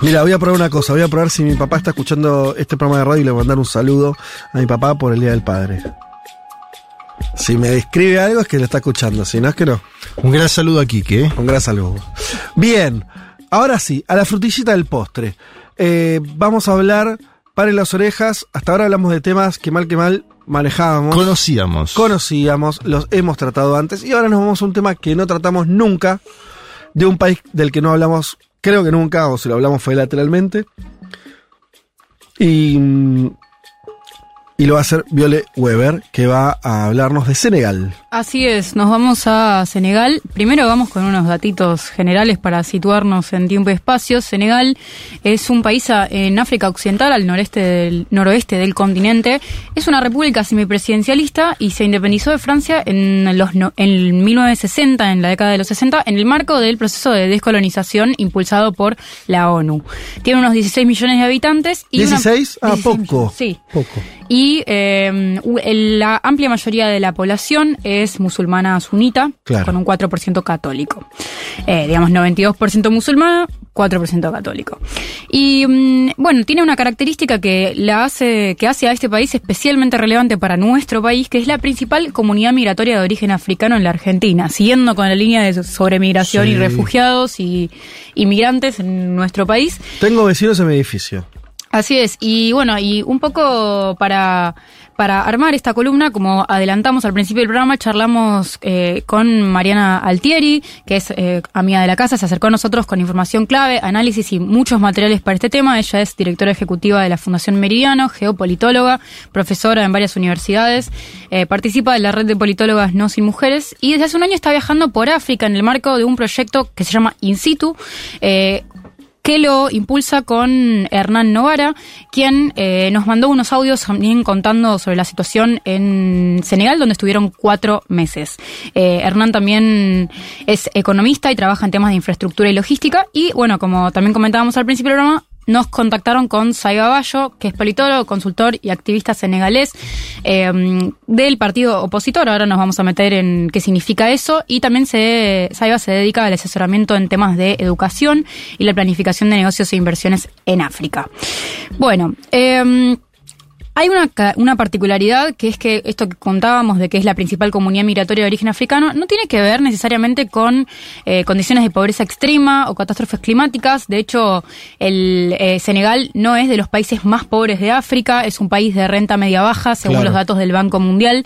Mira, voy a probar una cosa, voy a probar si mi papá está escuchando este programa de radio y le voy a mandar un saludo a mi papá por el Día del Padre. Si me describe algo es que lo está escuchando, si no es que no. Un gran saludo a Quique. ¿eh? Un gran saludo. Bien, ahora sí, a la frutillita del postre. Eh, vamos a hablar, paren las orejas, hasta ahora hablamos de temas que mal que mal manejábamos. Conocíamos. conocíamos, los hemos tratado antes y ahora nos vamos a un tema que no tratamos nunca, de un país del que no hablamos, creo que nunca, o si lo hablamos fue lateralmente. Y, mm, y lo va a hacer Viole Weber, que va a hablarnos de Senegal. Así es, nos vamos a Senegal. Primero vamos con unos datitos generales para situarnos en tiempo y espacio. Senegal es un país en África Occidental, al noreste del, noroeste del continente. Es una república semipresidencialista y se independizó de Francia en, los, en 1960, en la década de los 60, en el marco del proceso de descolonización impulsado por la ONU. Tiene unos 16 millones de habitantes. Y una- ¿16? Ah, 16 poco. Sí. Poco. Y eh, el- la amplia mayoría de la población es musulmana sunita, Claro. con un 4% católico. Eh, digamos, 92% musulmana, 4% católico. Y mm, bueno, tiene una característica que la hace, que hace a este país especialmente relevante para nuestro país, que es la principal comunidad migratoria de origen africano en la Argentina, siguiendo con la línea de sobremigración Sí. y refugiados y inmigrantes en nuestro país. Tengo vecinos en mi edificio. Así es, y bueno, y un poco para, para armar esta columna, como adelantamos al principio del programa, charlamos eh, con Mariana Altieri, que es eh, amiga de la casa, se acercó a nosotros con información clave, análisis y muchos materiales para este tema. Ella es directora ejecutiva de la Fundación Meridiano, geopolitóloga, profesora en varias universidades, eh, participa de la red de politólogas No Sin Mujeres y desde hace un año está viajando por África en el marco de un proyecto que se llama In Situ. Que lo impulsa con Hernán Novara, quien eh, nos mandó unos audios también contando sobre la situación en Senegal, donde estuvieron cuatro meses. Eh, Hernán también es economista y trabaja en temas de infraestructura y logística. Y bueno, como también comentábamos al principio del programa, nos contactaron con Saiba Bayo, que es politólogo, consultor y activista senegalés eh, del partido opositor. Ahora nos vamos a meter en qué significa eso. Y también Saiba se dedica al asesoramiento en temas de educación y la planificación de negocios e inversiones en África. Bueno, eh, hay una, una particularidad que es que esto que contábamos de que es la principal comunidad migratoria de origen africano no tiene que ver necesariamente con eh, condiciones de pobreza extrema o catástrofes climáticas. De hecho, el eh, Senegal no es de los países más pobres de África, es un país de renta media baja, según Claro. los datos del Banco Mundial.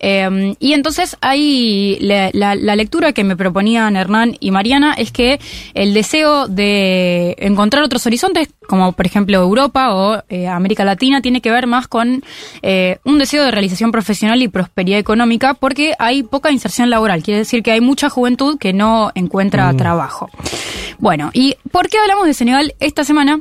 Eh, y entonces hay la, la- la lectura que me proponían Hernán y Mariana es que el deseo de encontrar otros horizontes, como por ejemplo Europa o eh, América Latina, tiene que ver más con eh, un deseo de realización profesional y prosperidad económica, porque hay poca inserción laboral. Quiere decir que hay mucha juventud que no encuentra trabajo. Bueno, ¿y por qué hablamos de Senegal esta semana?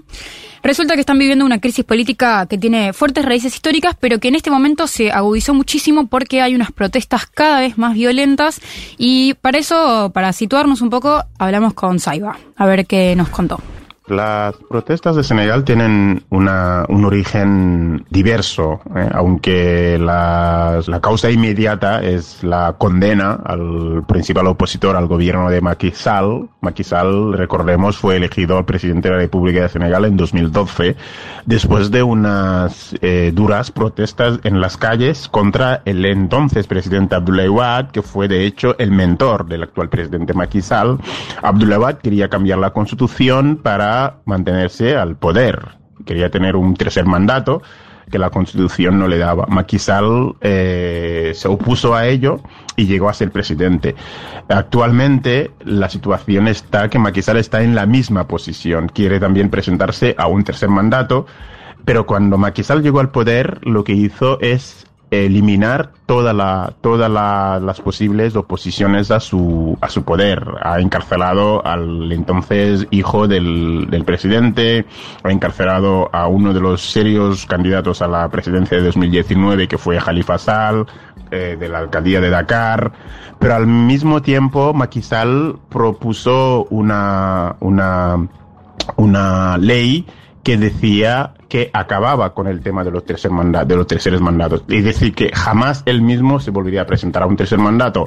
Resulta que están viviendo una crisis política que tiene fuertes raíces históricas, pero que en este momento se agudizó muchísimo porque hay unas protestas cada vez más violentas y para eso, para situarnos un poco, hablamos con Saiba, a ver qué nos contó. Las protestas de Senegal tienen una, un origen diverso, ¿eh? aunque la, causa inmediata es la condena al principal opositor al gobierno de Macky Sall. Macky Sall, recordemos, fue elegido presidente de la República de Senegal en 2012, después de unas eh, duras protestas en las calles contra el entonces presidente Abdoulaye Wade, que fue de hecho el mentor del actual presidente Macky Sall. Abdoulaye Wade quería cambiar la constitución para mantenerse al poder. Quería tener un tercer mandato que la constitución no le daba. Macky Sall eh, se opuso a ello y llegó a ser presidente. Actualmente la situación está que Macky Sall está en la misma posición. Quiere también presentarse a un tercer mandato, pero cuando Macky Sall llegó al poder lo que hizo es eliminar la, todas la- las posibles oposiciones a su, a su poder. Ha encarcelado al entonces hijo del, del presidente, ha encarcelado a uno de los serios candidatos a la presidencia de 2019, que fue Khalifa Sall, eh, de la alcaldía de Dakar, pero al mismo tiempo Macky Sall propuso una, una, una ley que decía que acababa con el tema de los, tercer de los terceros mandatos. Es decir, que jamás él mismo se volvería a presentar a un tercer mandato.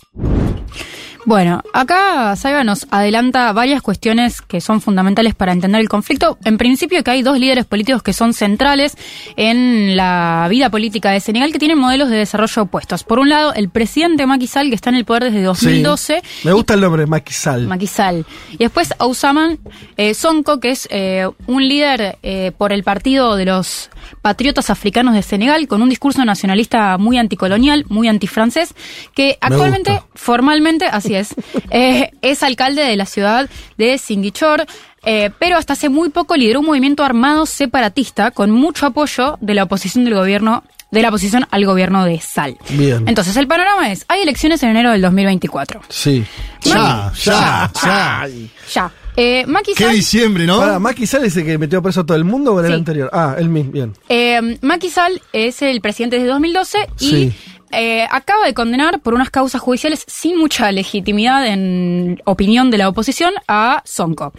Bueno, acá Saiba nos adelanta varias cuestiones que son fundamentales para entender el conflicto. En principio que hay dos líderes políticos que son centrales en la vida política de Senegal que tienen modelos de desarrollo opuestos. Por un lado, el presidente Macky Sall, que está en el poder desde 2012. Sí. Me gusta el nombre, Macky Sall. Macky Sall. Y después Ousaman eh, Sonko, que es eh, un líder eh, por el partido de los patriotas africanos de Senegal, con un discurso nacionalista muy anticolonial, muy antifrancés, que actualmente, formalmente, así es, eh, es alcalde de la ciudad de Singichor. Eh, pero hasta hace muy poco lideró un movimiento armado separatista con mucho apoyo de la oposición del gobierno de la oposición al gobierno de Sal. Bien. Entonces, el panorama es, hay elecciones en enero del 2024. Sí. Ya, ya, ya. Ya. Eh, Macky Qué Sall- diciembre, ¿no? Para, ¿Macky Sall es el que metió preso a todo el mundo o era el anterior? Ah, él mismo, bien. Eh, Macky Sall es el presidente desde 2012 y Sí. Eh, acaba de condenar por unas causas judiciales sin mucha legitimidad en opinión de la oposición a Sonko.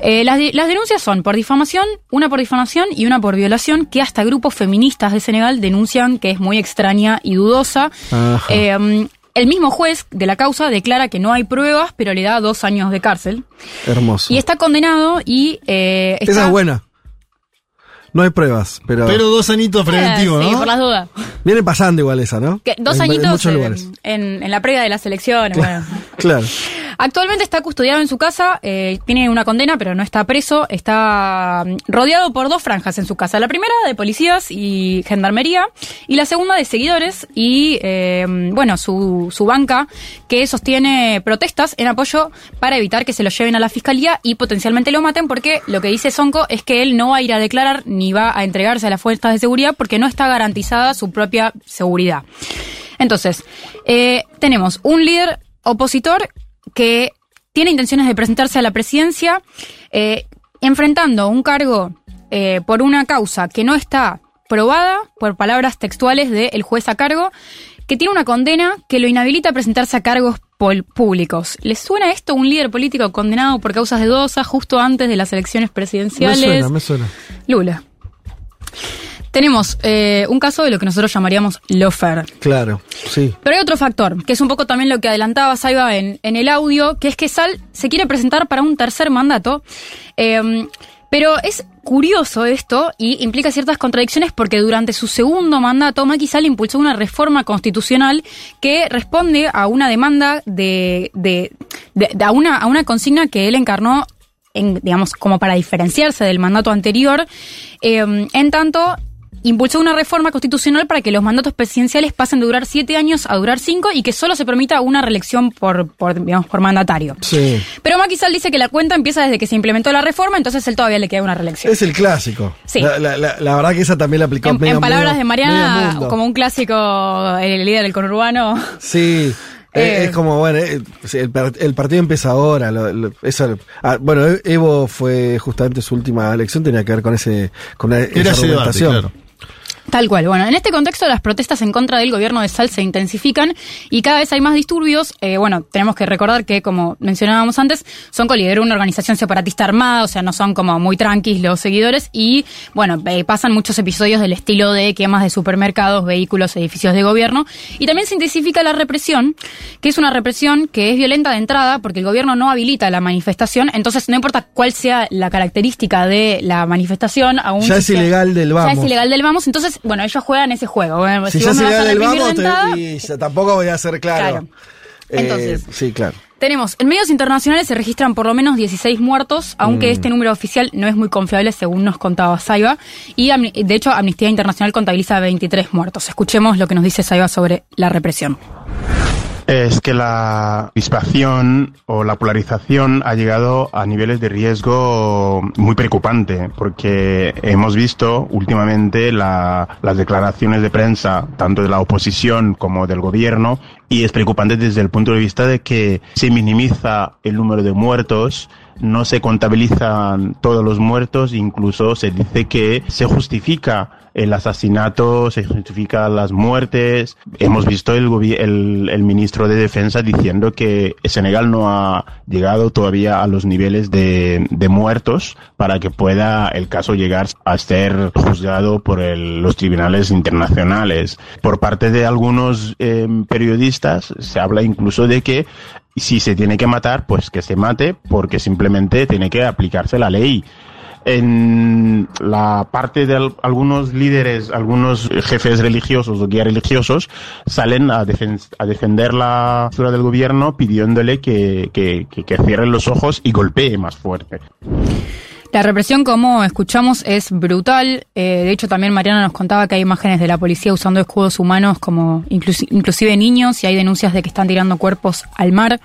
Eh, las, denuncias son por difamación, una por difamación y una por violación, que hasta grupos feministas de Senegal denuncian que es muy extraña y dudosa. Eh, el mismo juez de la causa declara que no hay pruebas, pero le da dos años de cárcel. Hermoso. Y está condenado y eh, está... Esa es buena. No hay pruebas, pero, Pero dos añitos preventivos, Eh, Sí, ¿no? por las dudas. viene pasando igual esa, ¿no? Que dos En- añitos En muchos en, lugares. en- en la previa de las elecciones. bueno. Claro. Actualmente está custodiado en su casa, eh, tiene una condena, pero no está preso. Está mm, rodeado por dos franjas en su casa. La primera de policías y gendarmería, y la segunda de seguidores y, eh, bueno, su, su banca que sostiene protestas en apoyo para evitar que se lo lleven a la fiscalía y potencialmente lo maten, porque lo que dice Sonko es que él no va a ir a declarar ni va a entregarse a las fuerzas de seguridad porque no está garantizada su propia seguridad. Entonces, eh, tenemos un líder opositor que tiene intenciones de presentarse a la presidencia, eh, enfrentando un cargo eh, por una causa que no está probada, por palabras textuales del juez a cargo, que tiene una condena que lo inhabilita a presentarse a cargos públicos. ¿Les suena esto un líder político condenado por causas de dosas justo antes de las elecciones Me presidenciales? suena, me suena. Lula. Tenemos eh, un caso de lo que nosotros llamaríamos lofer. Claro, sí. Pero hay otro factor, que es un poco también lo que adelantaba Saiba en, en el audio, que es que Sal se quiere presentar para un tercer mandato. eh, pero es curioso esto y implica ciertas contradicciones porque durante su segundo mandato Macky Sall impulsó una reforma constitucional que responde a una demanda de, de, de- de- a, una, a una consigna que él encarnó en, digamos, como para diferenciarse del mandato anterior, eh, en tanto impulsó una reforma constitucional para que los mandatos presidenciales pasen de durar siete años a durar cinco y que solo se permita una reelección por, por, digamos, por mandatario. Sí. Pero Macky Sall dice que la cuenta empieza desde que se implementó la reforma, entonces él todavía le queda una reelección. Es el clásico. Sí. La, la- la- la verdad que esa también la aplicó En, medio en palabras de Mariana, como un clásico, el líder del conurbano. Sí. Eh. es como, bueno, eh, el, par- el partido empieza ahora. lo- lo- eso, ah, bueno, Evo fue justamente su última elección, tenía que ver con ese con esa Era ese debate, argumentación. claro. Tal cual. Bueno, en este contexto las protestas en contra del gobierno de Sal se intensifican y cada vez hay más disturbios. Eh, bueno, tenemos que recordar que, como mencionábamos antes, son lideró una organización separatista armada, o sea, no son como muy tranquis los seguidores y, bueno, eh, pasan muchos episodios del estilo de quemas de supermercados, vehículos, edificios de gobierno y también se intensifica la represión, que es una represión que es violenta de entrada porque el gobierno no habilita la manifestación, entonces no importa cuál sea la característica de la manifestación, aún Ya es ilegal del ya vamos. es ilegal del vamos, entonces, bueno, ellos juegan ese juego. Si, si es me vas a ilegal del vamos, te- y ya tampoco voy a ser claro. Claro. Eh, Entonces- sí, claro. Tenemos, en medios internacionales se registran por lo menos 16 muertos, aunque Mm. este número oficial no es muy confiable según nos contaba Saiba. Y de hecho, Amnistía Internacional contabiliza 23 muertos. Escuchemos lo que nos dice Saiba sobre la represión. Es que la dispación o la polarización ha llegado a niveles de riesgo muy preocupante, porque hemos visto últimamente la- las declaraciones de prensa, tanto de la oposición como del gobierno, y es preocupante desde el punto de vista de que se minimiza el número de muertos, no se contabilizan todos los muertos, incluso se dice que se justifica el asesinato, se justifica las muertes. Hemos visto el, el, ministro de Defensa diciendo que Senegal no ha llegado todavía a los niveles de, de muertos para que pueda el caso llegar a ser juzgado por el- los tribunales internacionales. Por parte de algunos eh, periodistas se habla incluso de que si se tiene que matar, pues que se mate porque simplemente tiene que aplicarse la ley en la parte de al- algunos líderes, algunos jefes religiosos o guías religiosos salen a, defen- a defender la postura del gobierno pidiéndole que, que, que, que cierren los ojos y golpee más fuerte. La represión, como escuchamos, es brutal. Eh, de hecho, también Mariana nos contaba que hay imágenes de la policía usando escudos humanos como inclusi- inclusive niños y hay denuncias de que están tirando cuerpos al mar.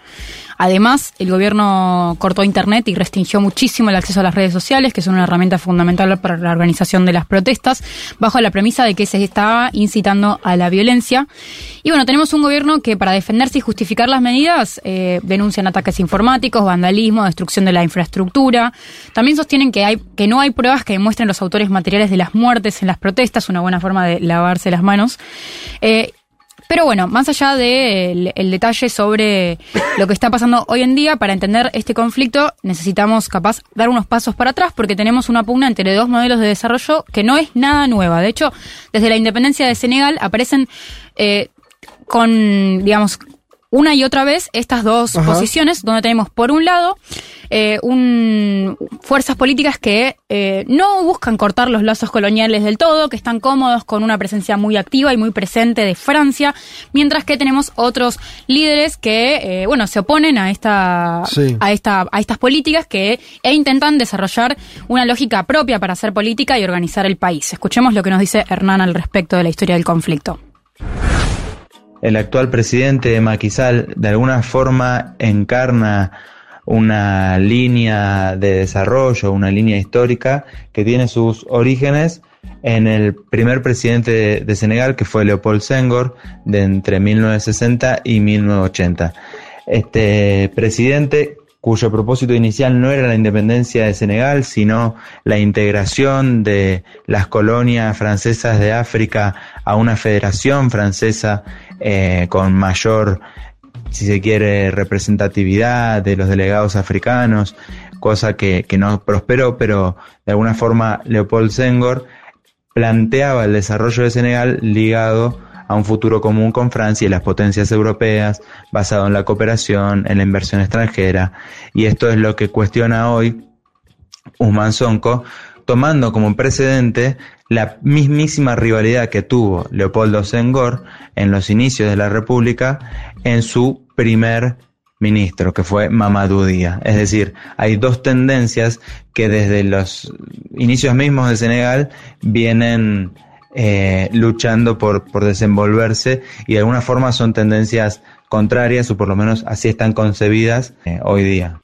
Además, el gobierno cortó Internet y restringió muchísimo el acceso a las redes sociales, que son una herramienta fundamental para la organización de las protestas, bajo la premisa de que se estaba incitando a la violencia. Y bueno, tenemos un gobierno que para defenderse y justificar las medidas eh, denuncian ataques informáticos, vandalismo, destrucción de la infraestructura. También sostienen que, no hay pruebas que demuestren los autores materiales de las muertes en las protestas, una buena forma de lavarse las manos. Eh, pero bueno, más allá del el detalle sobre lo que está pasando hoy en día, para entender este conflicto necesitamos capaz dar unos pasos para atrás porque tenemos una pugna entre dos modelos de desarrollo que no es nada nueva. De hecho, desde la independencia de Senegal aparecen eh, con, digamos, una y otra vez estas dos Ajá. posiciones, donde tenemos por un lado eh, un, fuerzas políticas que eh, no buscan cortar los lazos coloniales del todo, que están cómodos con una presencia muy activa y muy presente de Francia, mientras que tenemos otros líderes que, eh, bueno, se oponen a esta, Sí. a esta, a estas políticas que e intentan desarrollar una lógica propia para hacer política y organizar el país. Escuchemos lo que nos dice Hernán al respecto de la historia del conflicto. El actual presidente Macky Sall de alguna forma encarna una línea de desarrollo, una línea histórica que tiene sus orígenes en el primer presidente de, de Senegal, que fue Leopold Senghor, de entre 1960 y 1980. Este presidente cuyo propósito inicial no era la independencia de Senegal, sino la integración de las colonias francesas de África a una federación francesa eh, con mayor, si se quiere, representatividad de los delegados africanos, cosa que, que no prosperó, pero de alguna forma Leopold Senghor planteaba el desarrollo de Senegal ligado a un futuro común con Francia y las potencias europeas, basado en la cooperación, en la inversión extranjera. Y esto es lo que cuestiona hoy Usman Sonko, tomando como precedente la mismísima rivalidad que tuvo Leopoldo Senghor en los inicios de la República en su primer ministro, que fue Mamadou Dia. Es decir, hay dos tendencias que desde los inicios mismos de Senegal vienen eh, luchando por, por desenvolverse y de alguna forma son tendencias contrarias o por lo menos así están concebidas eh, hoy día.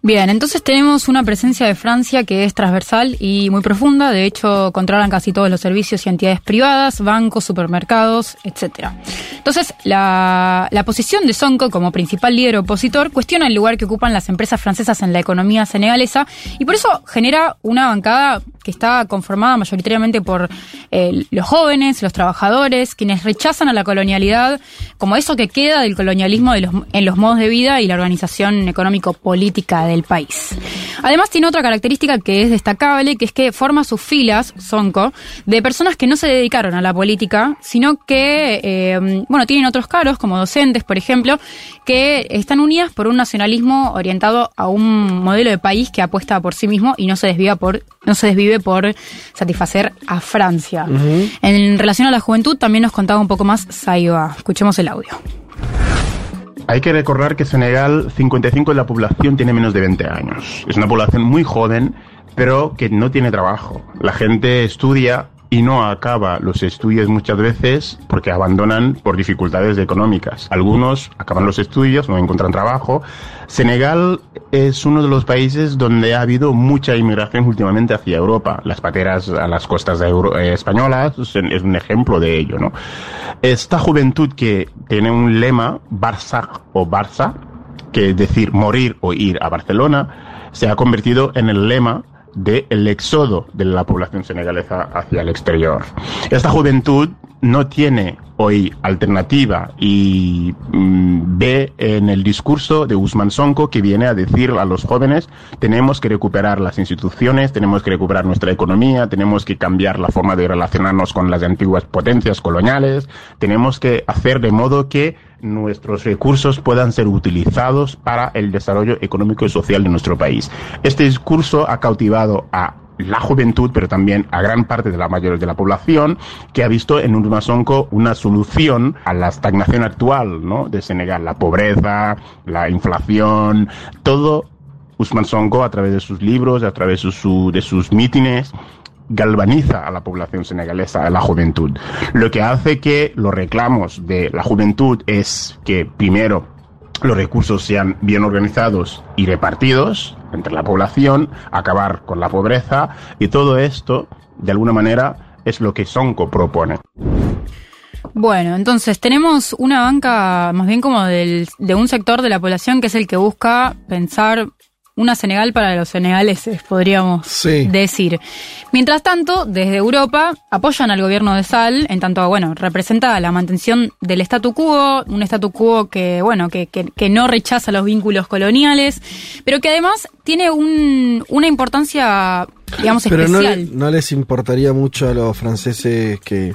Bien, entonces tenemos una presencia de Francia que es transversal y muy profunda. De hecho, controlan casi todos los servicios y entidades privadas, bancos, supermercados, etcétera. Entonces, la, la posición de Sonko como principal líder opositor cuestiona el lugar que ocupan las empresas francesas en la economía senegalesa y por eso genera una bancada que está conformada mayoritariamente por eh, los jóvenes, los trabajadores, quienes rechazan a la colonialidad como eso que queda del colonialismo de los, en los modos de vida y la organización económico-política del país. Además tiene otra característica que es destacable, que es que forma sus filas, Sonko, de personas que no se dedicaron a la política, sino que, eh, bueno, tienen otros cargos, como docentes, por ejemplo, que están unidas por un nacionalismo orientado a un modelo de país que apuesta por sí mismo y no se desviva por, no se desvive por satisfacer a Francia. En relación a la juventud, también nos contaba un poco más Saiba. Escuchemos el audio. Hay que recordar que Senegal, 55 de la población tiene menos de 20 años. Es una población muy joven, pero que no tiene trabajo. La gente estudia y no acaba los estudios muchas veces porque abandonan por dificultades económicas. Algunos acaban los estudios, no encuentran trabajo. Senegal es uno de los países donde ha habido mucha inmigración últimamente hacia Europa. Las pateras a las costas de eh, españolas es un ejemplo de ello, ¿no? Esta juventud que tiene un lema, Barça o Barça, que es decir morir o ir a Barcelona, se ha convertido en el lema del éxodo de la población senegalesa hacia el exterior. Esta juventud no tiene hoy alternativa y mm, ve en el discurso de Usman Sonko que viene a decir a los jóvenes tenemos que recuperar las instituciones, tenemos que recuperar nuestra economía, tenemos que cambiar la forma de relacionarnos con las antiguas potencias coloniales, tenemos que hacer de modo que nuestros recursos puedan ser utilizados para el desarrollo económico y social de nuestro país. Este discurso ha cautivado a la juventud, pero también a gran parte de la mayoría de la población, que ha visto en Usman Sonko una solución a la estagnación actual ¿no? de Senegal, la pobreza, la inflación, todo Usman Sonko a través de sus libros, a través de, su, de sus mítines, galvaniza a la población senegalesa, a la juventud. Lo que hace que los reclamos de la juventud es que, primero, los recursos sean bien organizados y repartidos entre la población, acabar con la pobreza y todo esto, de alguna manera, es lo que Sonko propone. Bueno, entonces tenemos una banca más bien como del, de un sector de la población que es el que busca pensar una Senegal para los senegaleses, podríamos Sí. decir. Mientras tanto, desde Europa apoyan al gobierno de Sal, en tanto, bueno, representa la mantención del statu quo, un statu quo que, bueno, que, que, que no rechaza los vínculos coloniales, pero que además tiene un, una importancia, digamos, Pero no, especial. no les importaría mucho a los franceses que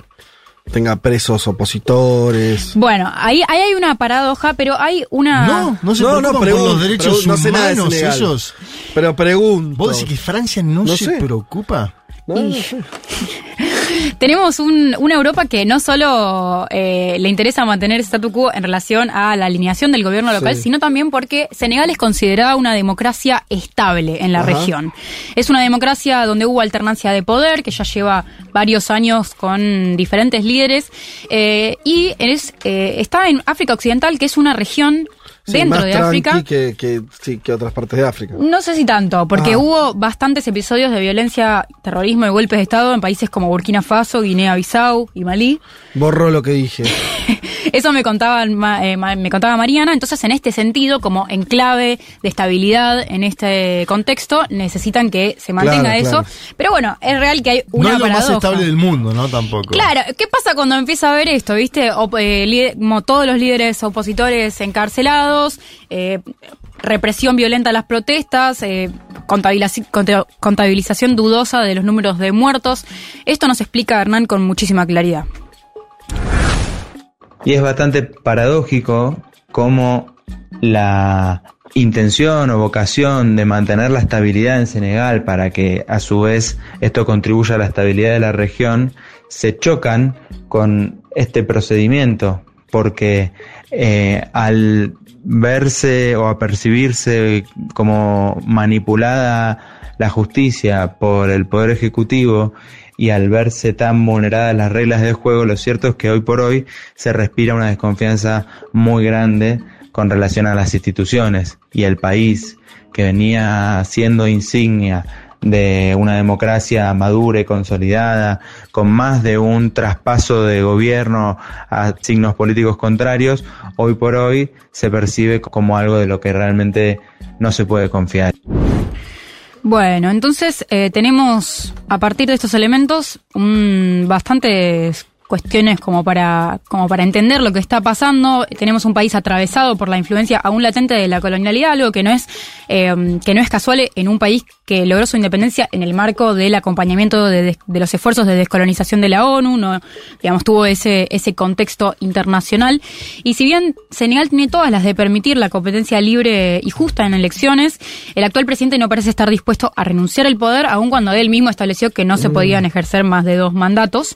tenga presos opositores. Bueno, ahí, ahí hay una paradoja, pero hay una... No, no se No, no, preocupan por los derechos pregun- no sé nada de humanos Senegal. ellos. Pero pregunto. ¿Vos decís que Francia no, No se sé. preocupa? No, no sé. Tenemos un- una Europa que no solo eh, le interesa mantener ese statu quo en relación a la alineación del gobierno local, Sí. sino también porque Senegal es considerada una democracia estable en la Ajá. región. Es una democracia donde hubo alternancia de poder, que ya lleva varios años con diferentes líderes, eh, y es, eh, está en África Occidental, que es una región Sí, dentro más de África. Que, que, sí, que otras partes de África. No sé si tanto, porque Ah. hubo bastantes episodios de violencia, terrorismo y golpes de Estado en países como Burkina Faso, Guinea-Bissau y Malí. Borro lo que dije. Eso me contaba, ma- eh, me contaba Mariana. Entonces, en este sentido, como enclave de estabilidad en este contexto, necesitan que se mantenga Claro, eso. claro. Pero bueno, es real que hay una no es lo más estable del mundo, ¿no? Tampoco. Claro, ¿qué pasa cuando empieza a ver esto? ¿Viste? Eh, como todos los líderes opositores encarcelados, eh, represión violenta a las protestas, eh, contabilizaci- conta- contabilización dudosa de los números de muertos. Esto nos explica Hernán con muchísima claridad. Y es bastante paradójico cómo la intención o vocación de mantener la estabilidad en Senegal para que a su vez esto contribuya a la estabilidad de la región se chocan con este procedimiento porque eh, al verse o a percibirse como manipulada la justicia por el poder ejecutivo y al verse tan vulneradas las reglas del juego, lo cierto es que hoy por hoy se respira una desconfianza muy grande con relación a las instituciones y el país que venía siendo insignia de una democracia madura y consolidada, con más de un traspaso de gobierno a signos políticos contrarios, hoy por hoy se percibe como algo de lo que realmente no se puede confiar. Bueno, entonces eh, tenemos a partir de estos elementos un, bastantes cuestiones como para, como para entender lo que está pasando. Tenemos un país atravesado por la influencia aún latente de la colonialidad, algo que no es, eh, que no es casual en un país que logró su independencia en el marco del acompañamiento de, de- de los esfuerzos de descolonización de la ONU, no, digamos, tuvo ese, ese contexto internacional. Y si bien Senegal tiene todas las de permitir la competencia libre y justa en elecciones, el actual presidente no parece estar dispuesto a renunciar al poder, aun cuando él mismo estableció que no se podían ejercer más de dos mandatos.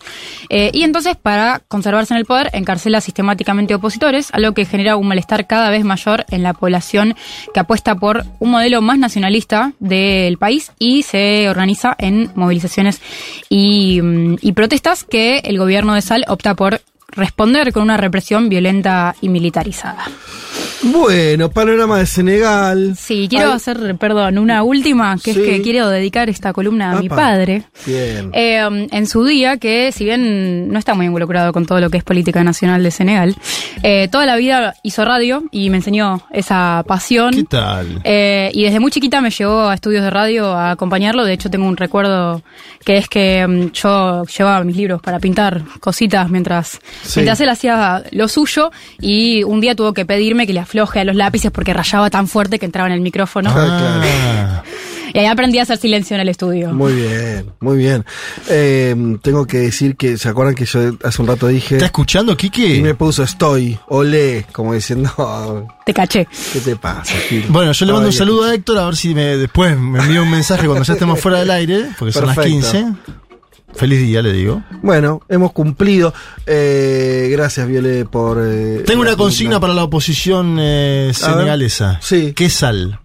Eh, y entonces, para conservarse en el poder, encarcela sistemáticamente opositores, algo que genera un malestar cada vez mayor en la población que apuesta por un modelo más nacionalista del país y se organiza en movilizaciones y, mm, y protestas que el gobierno de Sal opta por responder con una represión violenta y militarizada. Bueno, panorama de Senegal. Sí, quiero Ay, hacer, perdón, una última, que Sí. es que quiero dedicar esta columna a mi padre. Bien. Eh, en su día, que si bien no está muy involucrado con todo lo que es política nacional de Senegal, eh, toda la vida hizo radio y me enseñó esa pasión. ¿Qué tal? Eh, y desde muy chiquita me llevó a estudios de radio a acompañarlo. De hecho, tengo un recuerdo que es que mm, yo llevaba mis libros para pintar cositas mientras, Sí. mientras él hacía lo suyo. Y un día tuvo que pedirme que le afloje a los lápices porque rayaba tan fuerte que entraba en el micrófono. Ah, Y ahí aprendí a hacer silencio en el estudio. Muy bien, muy bien. Eh, tengo que decir que, ¿se acuerdan que yo hace un rato dije? ¿Está escuchando, Y me Kiki? puso estoy, olé, como diciendo, Te caché. ¿qué te pasa, Gil? Bueno, yo le mando un saludo a Héctor, a ver si me, después me envía un mensaje cuando ya estemos fuera del aire, porque son las Perfecto. 15. Feliz día, le digo. Bueno, hemos cumplido. Eh, gracias, Viole, por... eh, Tengo una consigna para la oposición eh, senegalesa. Sí. ¿Qué sal?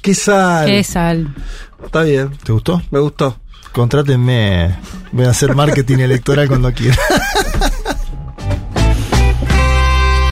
¿Qué sal? Qué sal. Está bien, ¿Te gustó? me gustó. Contrátenme. Voy a hacer marketing electoral cuando quiera.